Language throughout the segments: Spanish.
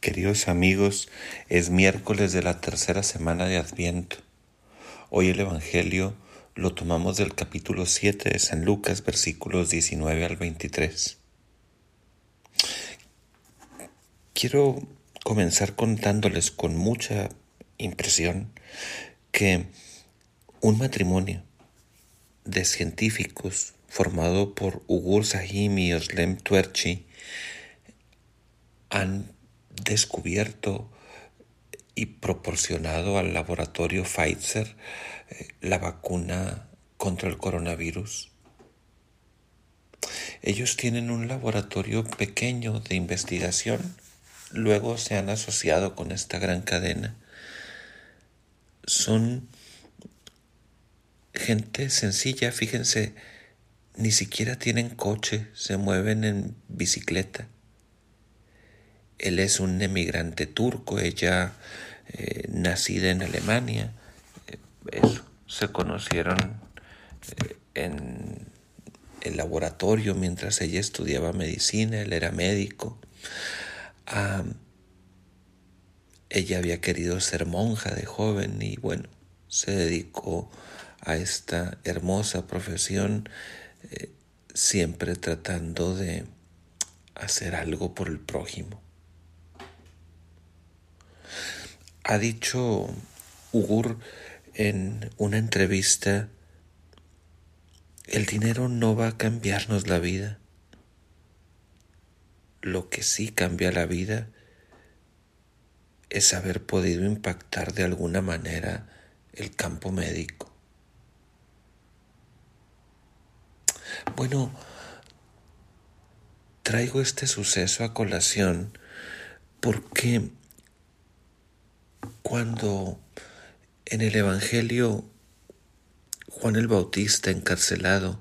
Queridos amigos, es miércoles de la tercera semana de Adviento. Hoy el Evangelio lo tomamos del capítulo 7 de San Lucas, versículos 19 al 23. Quiero comenzar contándoles con mucha impresión que un matrimonio de científicos formado por Ugur Sahim y Oslem Tuerchi han descubierto y proporcionado al laboratorio Pfizer eh, la vacuna contra el coronavirus. Ellos tienen un laboratorio pequeño de investigación, luego se han asociado con esta gran cadena. Son gente sencilla, fíjense, ni siquiera tienen coche, se mueven en bicicleta. Él es un emigrante turco, ella eh, nacida en Alemania. Eh, se conocieron eh, en el laboratorio mientras ella estudiaba medicina, él era médico. ella había querido ser monja de joven y bueno, se dedicó a esta hermosa profesión, siempre tratando de hacer algo por el prójimo. Ha dicho Ugur en una entrevista, el dinero no va a cambiarnos la vida. Lo que sí cambia la vida es haber podido impactar de alguna manera el campo médico. Bueno, traigo este suceso a colación porque cuando en el Evangelio Juan el Bautista encarcelado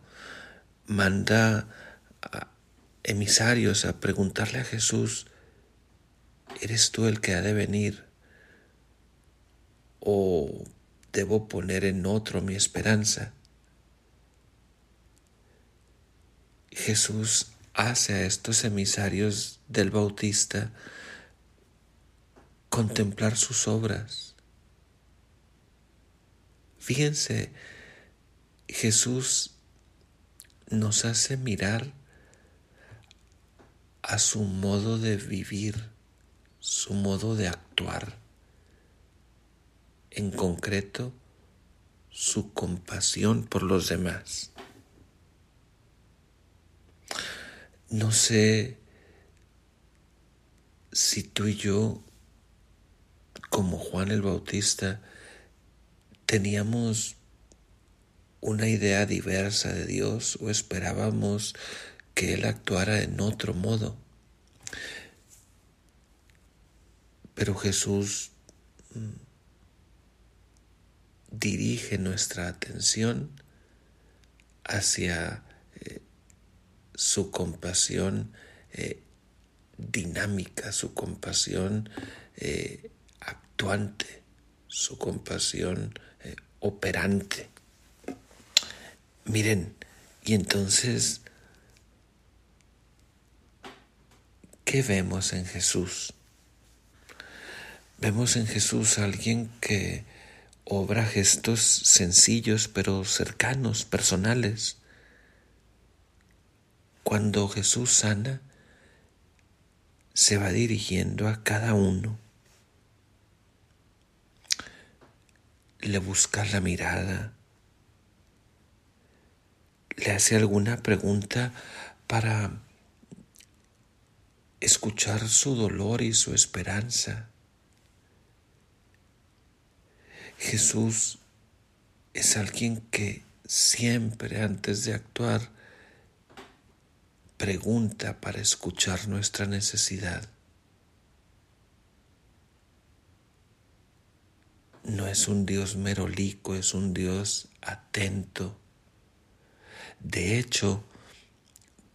manda a emisarios a preguntarle a Jesús, ¿eres tú el que ha de venir? ¿O debo poner en otro mi esperanza? Jesús hace a estos emisarios del Bautista contemplar sus obras. Fíjense, Jesús nos hace mirar a su modo de vivir, su modo de actuar, en concreto su compasión por los demás. No sé si tú y yo como Juan el Bautista, teníamos una idea diversa de Dios o esperábamos que Él actuara en otro modo. Pero Jesús mm, dirige nuestra atención hacia eh, su compasión eh, dinámica, su compasión eh, su compasión eh, operante. Miren, y entonces, ¿qué vemos en Jesús? Vemos en Jesús a alguien que obra gestos sencillos pero cercanos, personales. Cuando Jesús sana, se va dirigiendo a cada uno le busca la mirada, le hace alguna pregunta para escuchar su dolor y su esperanza. Jesús es alguien que siempre antes de actuar pregunta para escuchar nuestra necesidad. No es un Dios merolico, es un Dios atento. De hecho,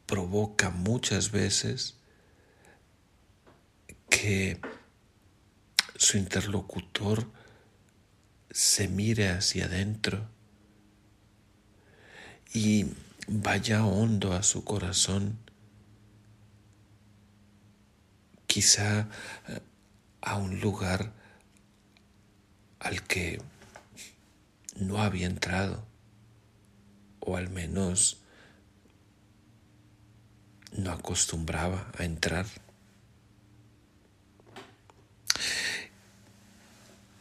provoca muchas veces que su interlocutor se mire hacia adentro y vaya hondo a su corazón. Quizá a un lugar al que no había entrado, o al menos no acostumbraba a entrar.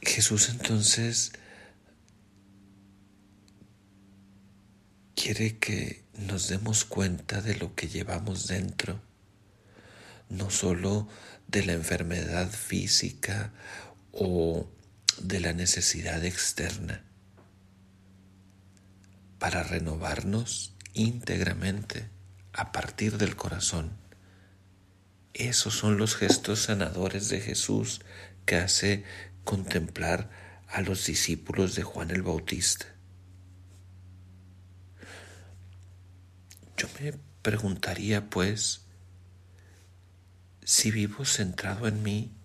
Jesús entonces quiere que nos demos cuenta de lo que llevamos dentro, no solo de la enfermedad física o de la necesidad externa, para renovarnos íntegramente a partir del corazón. Esos son los gestos sanadores de Jesús que hace contemplar a los discípulos de Juan el Bautista. Yo me preguntaría, pues, si vivo centrado en mí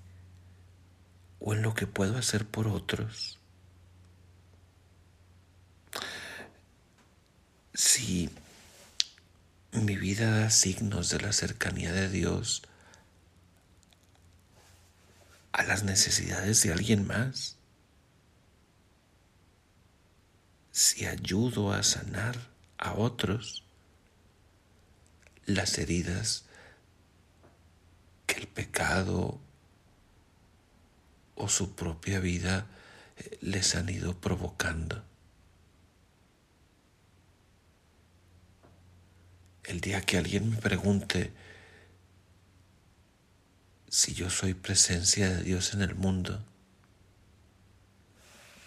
o en lo que puedo hacer por otros. Si mi vida da signos de la cercanía de Dios a las necesidades de alguien más. Si ayudo a sanar a otros las heridas que el pecado o su propia vida eh, les han ido provocando. El día que alguien me pregunte si yo soy presencia de Dios en el mundo,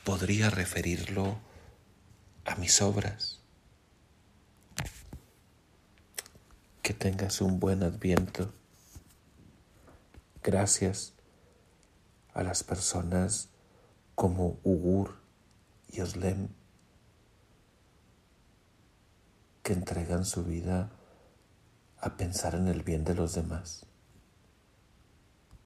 podría referirlo a mis obras. Que tengas un buen adviento. Gracias a las personas como Ugur y Oslem que entregan su vida a pensar en el bien de los demás.